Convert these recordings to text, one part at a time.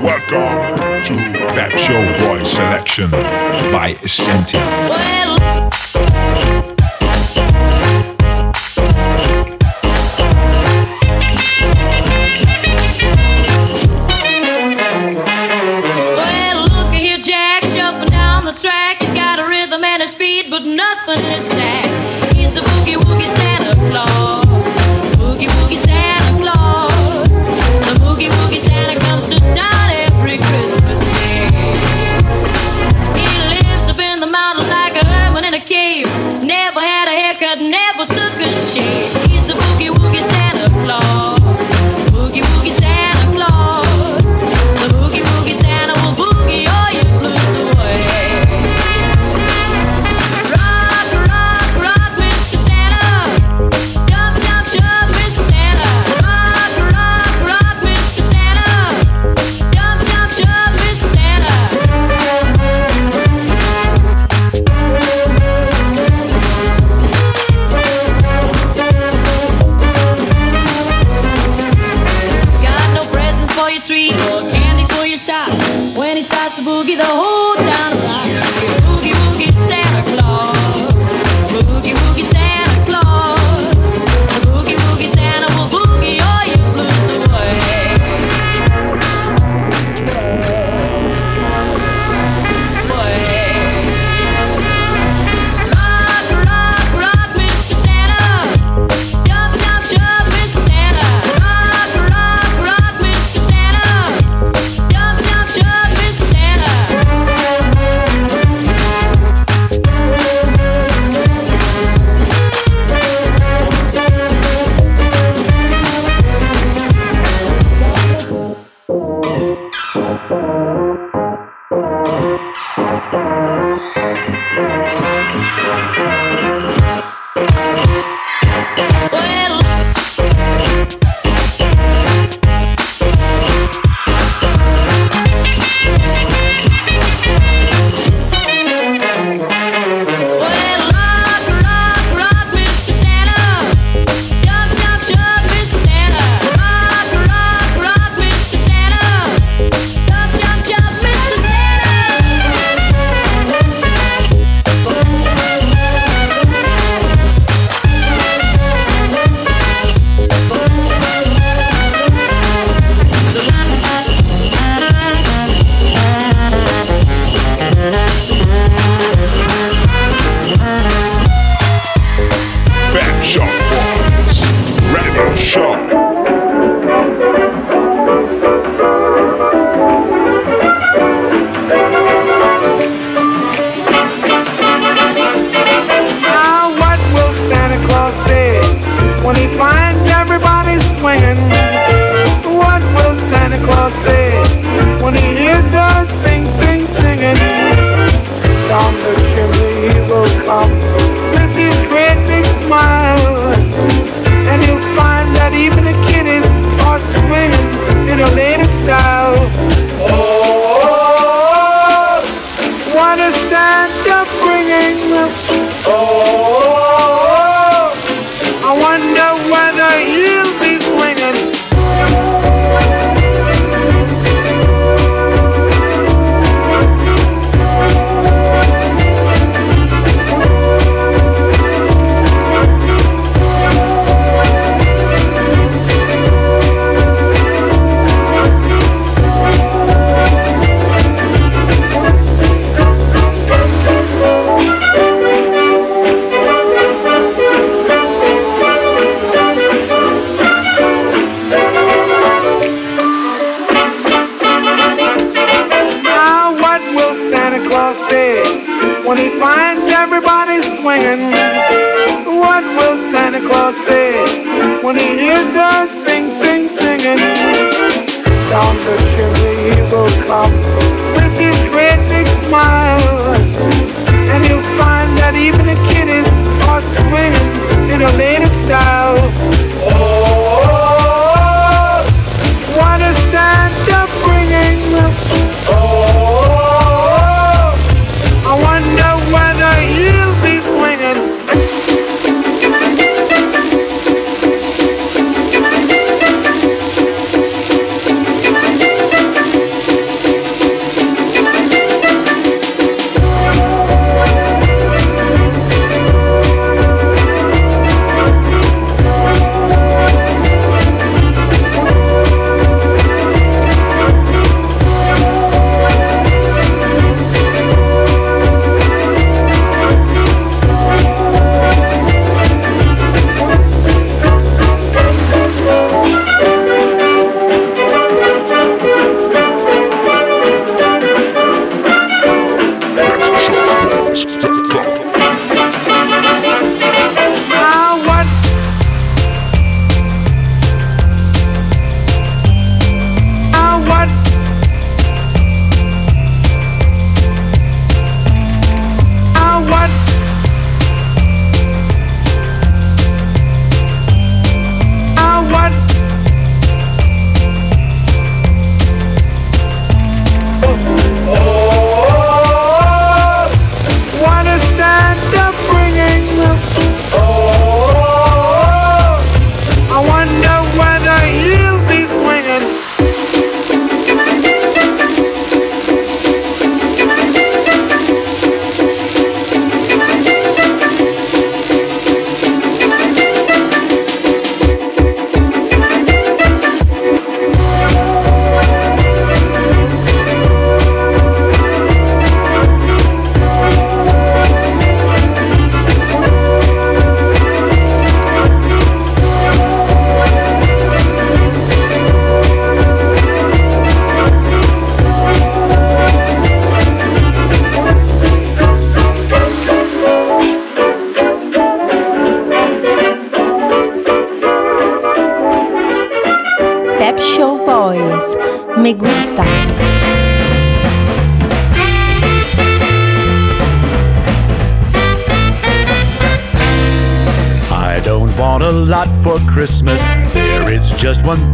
Welcome to That Show Boy Selection by Essentia. Well.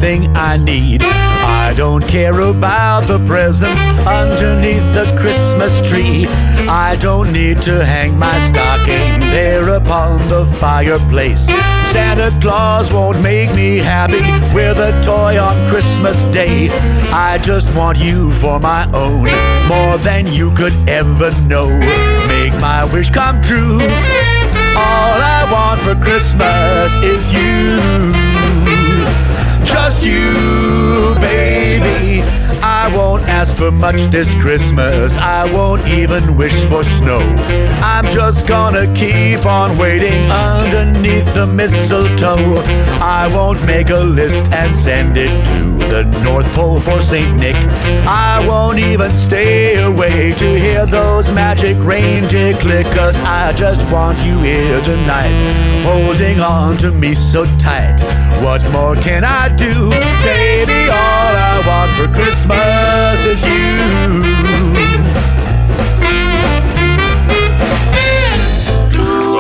Just one thing I need. I don't care about the presents underneath the Christmas tree. I don't need to hang my stocking there upon the fireplace. Santa Claus won't make me happy with a toy on Christmas Day. I just want you for my own, more than you could ever know. Make my wish come true. All I want for Christmas is you. Just you, baby. Ask for much this Christmas. I won't even wish for snow. I'm just gonna keep on waiting underneath the mistletoe. I won't make a list and send it to the North Pole for St. Nick. I won't even stay away to hear those magic reindeer click. Cause I just want you here tonight, holding on to me so tight. What more can I do? Baby, all I want for Christmas is you.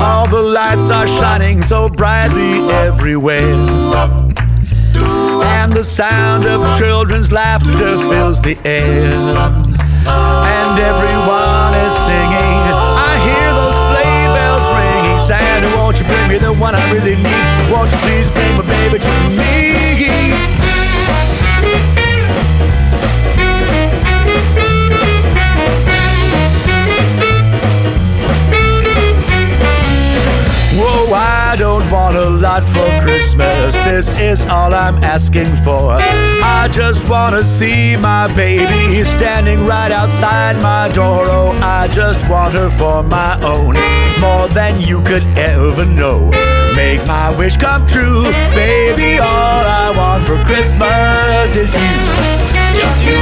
All the lights are shining so brightly everywhere. And the sound of children's laughter fills the air. And everyone is singing. I hear those sleigh bells ringing. Santa, won't you bring me the one I really need. Won't you please bring my baby to me? For Christmas. This is all I'm asking for. I just wanna see my baby standing right outside my door. Oh, I just want her for my own, more than you could ever know. Make my wish come true, baby. All I want for Christmas is you. Just you.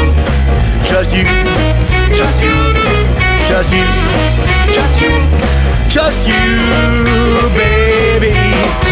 Just you. Just you. Just you. Just you. Just you, baby.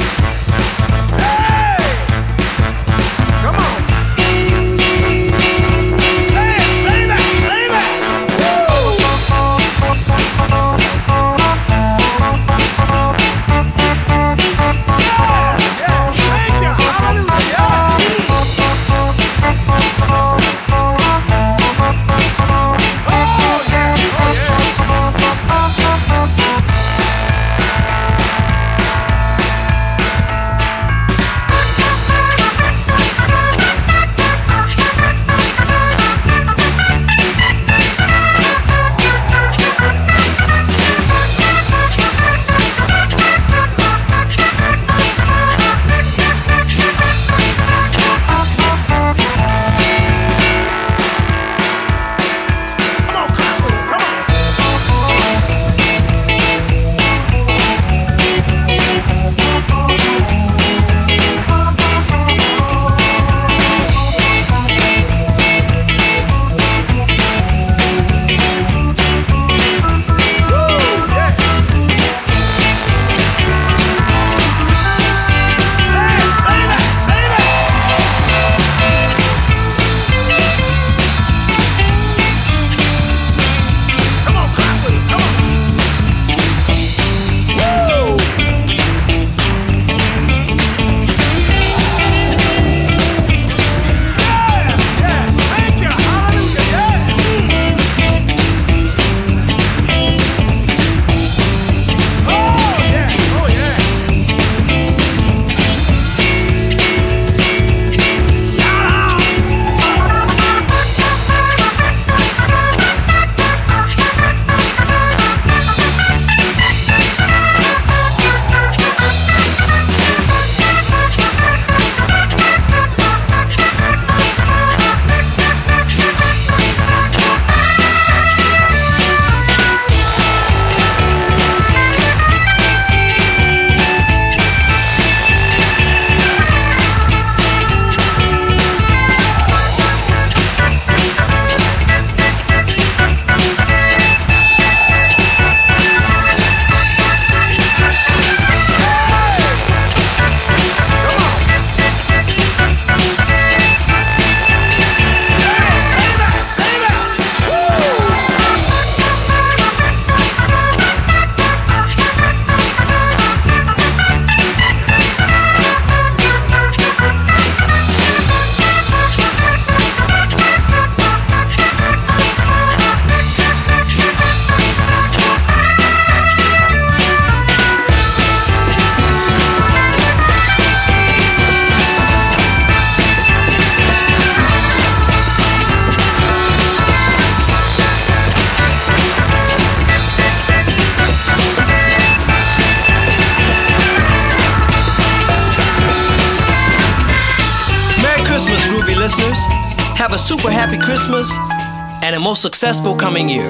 Successful coming year.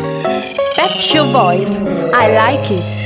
Pep Show Boys, I like it.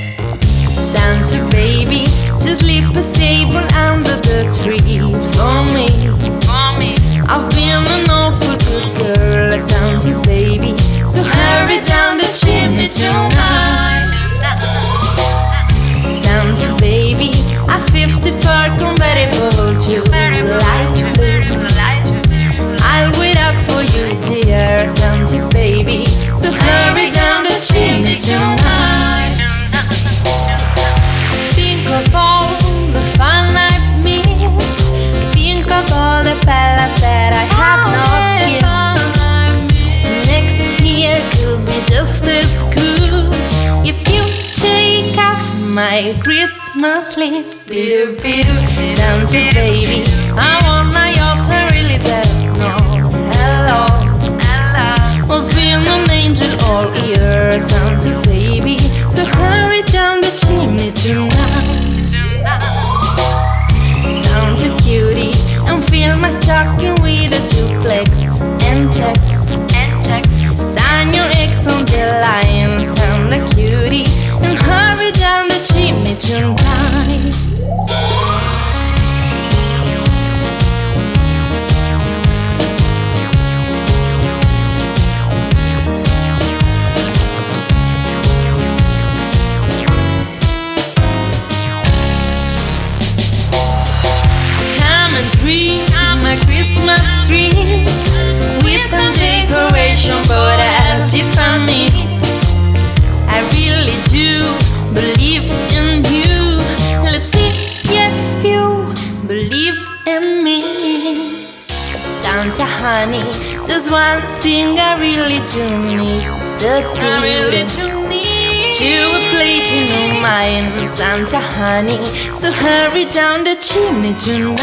List. Pew, pew, Santa baby, tonight.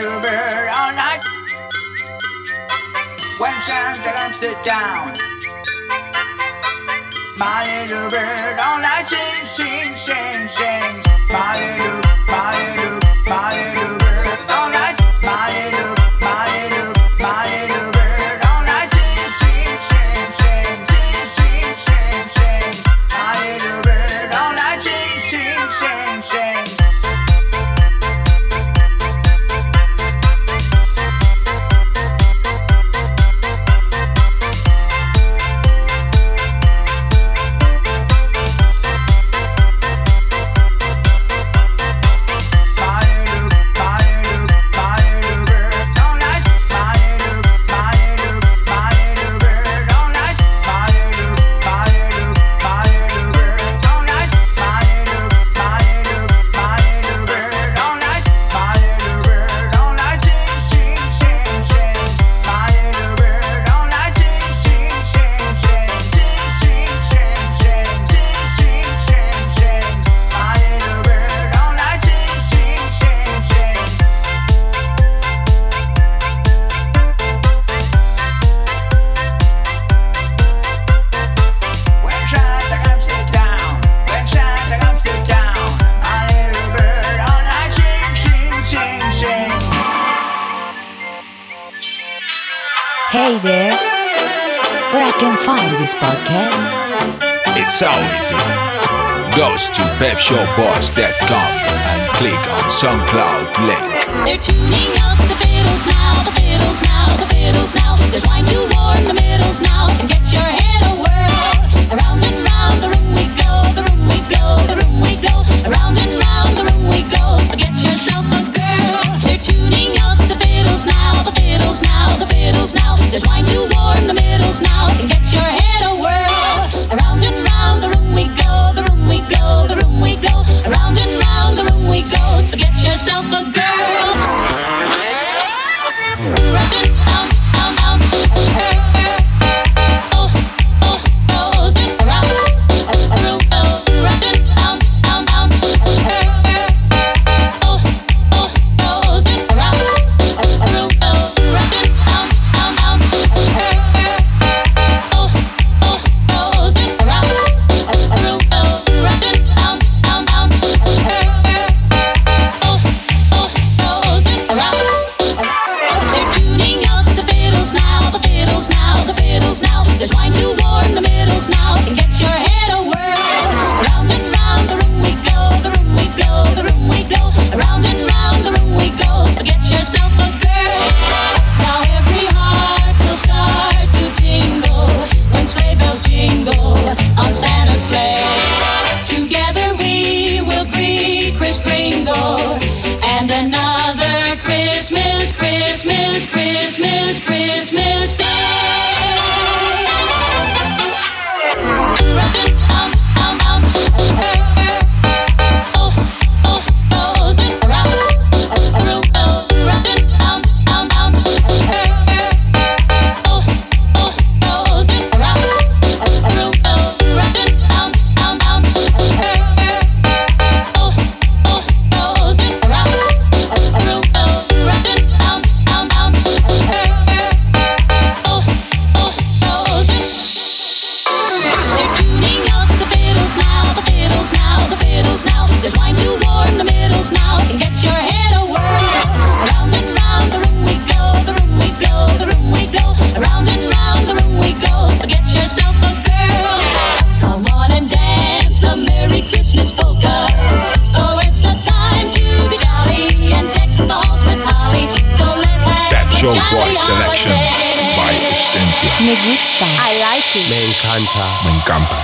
Uber all night. When Santa comes to town, my little bird all night sing, sing, sing, sing. My little, my little, my little. SoundCloud link.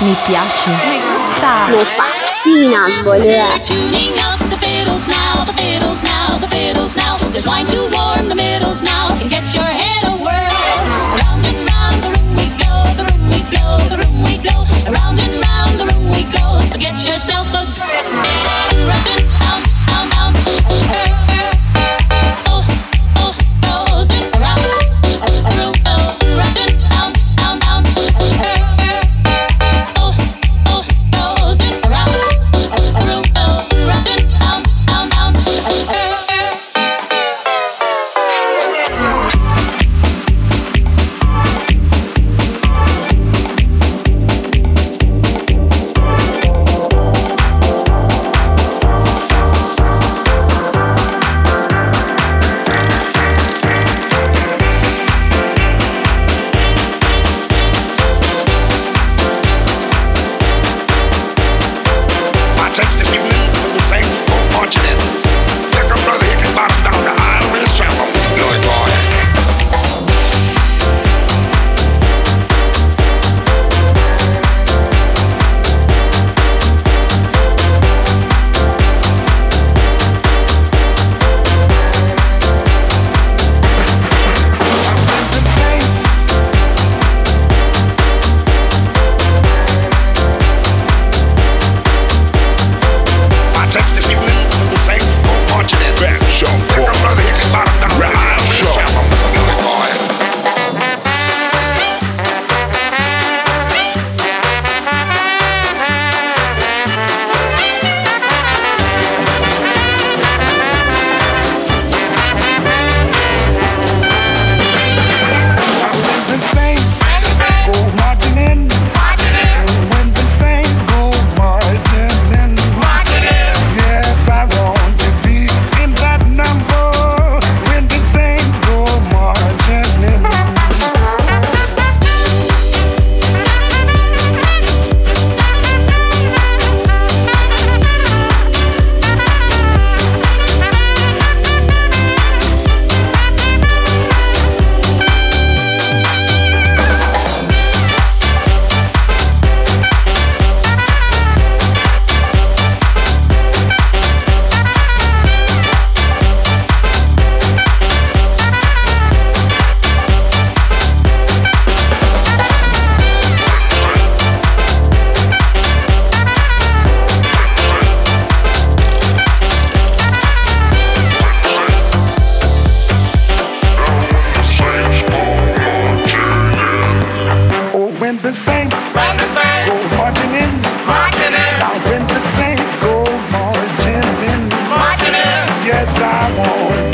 Mi piace. Mi gusta. Me fascina, boluda. There's wine to warm the middles now and get your head a whirl. Round and round the room we go, the room we blow, the room we blow. Around and round the room we go, so get yourself a. I want.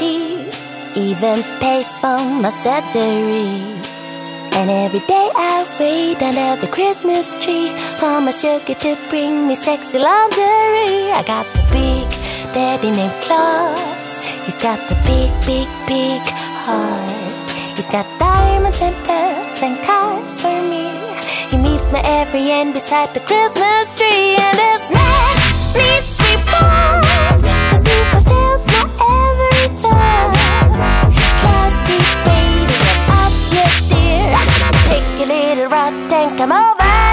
Tea, even pays for my surgery. And every day I wait under the Christmas tree for my sugar to bring me sexy lingerie. I got a big daddy named Claus. He's got the big, big, big heart. He's got diamonds and pearls and cars for me. He meets me every end beside the Christmas tree. And this man needs reward. Come over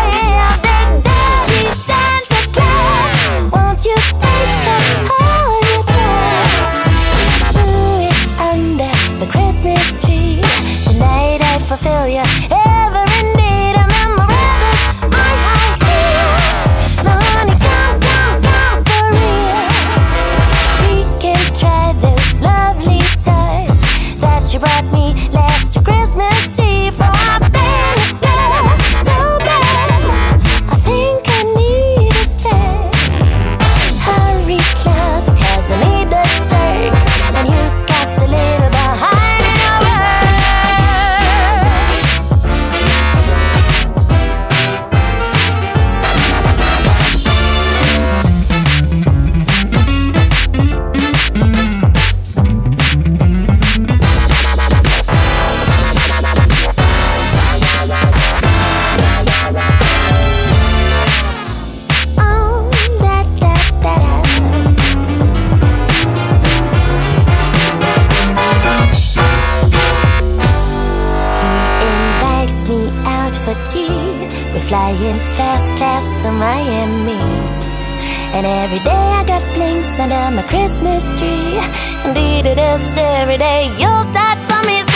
under my Christmas tree. And did this every day. You'll die for me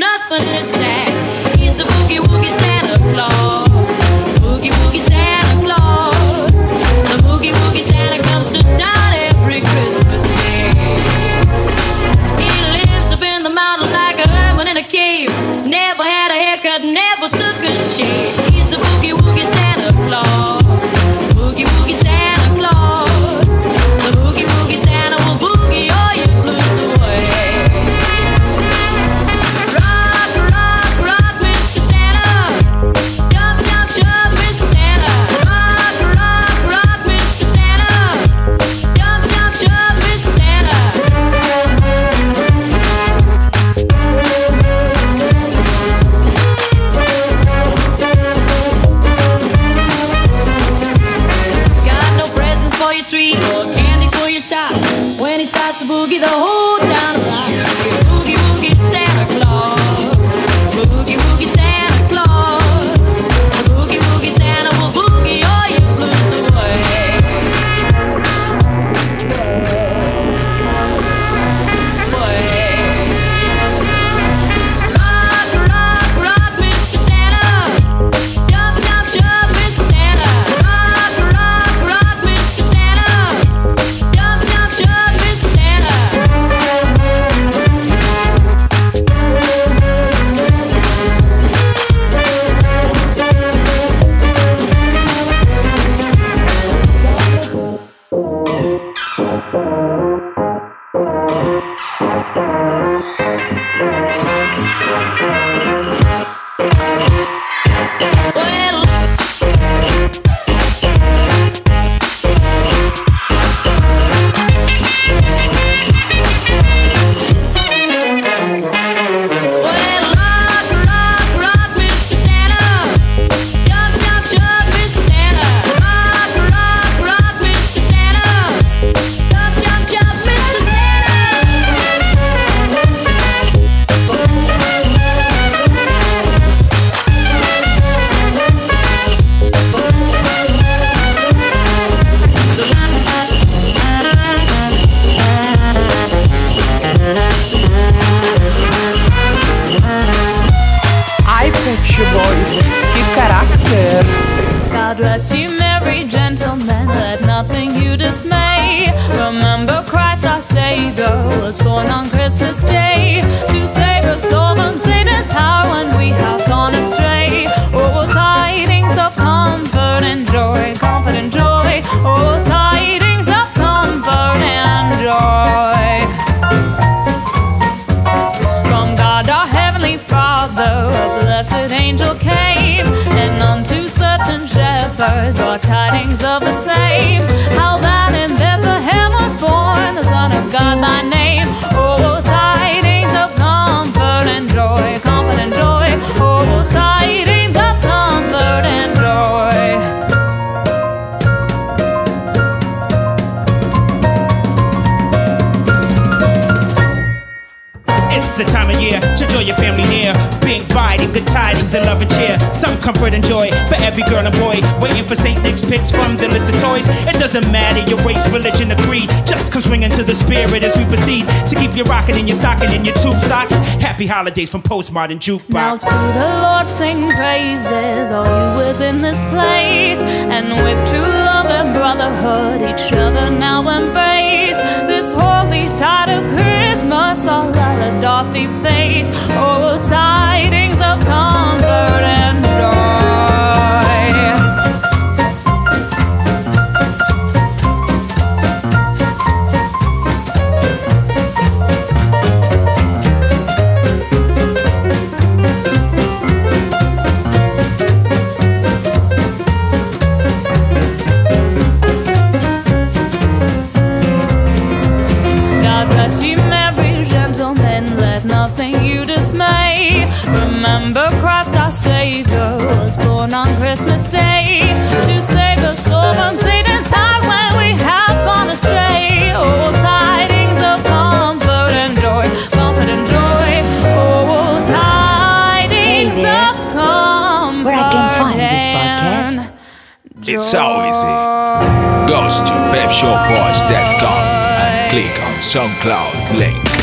nothing. is as we proceed to keep you rocking in your stocking in your tube socks. Happy holidays from Postmodern Jukebox. Now to the Lord sing praises, all you within this place, and with true love and brotherhood, each other now embrace this holy tide of Christmas, all out of face. Oh, tidings of comfort and Christmas Day to save the soul from Satan's power when we have gone astray. Oh, tidings of comfort and joy, comfort and joy. Oh, tidings hey of comfort. Where I can find this podcast? It's so easy. Go to pepshowboys.com and click on SoundCloud link.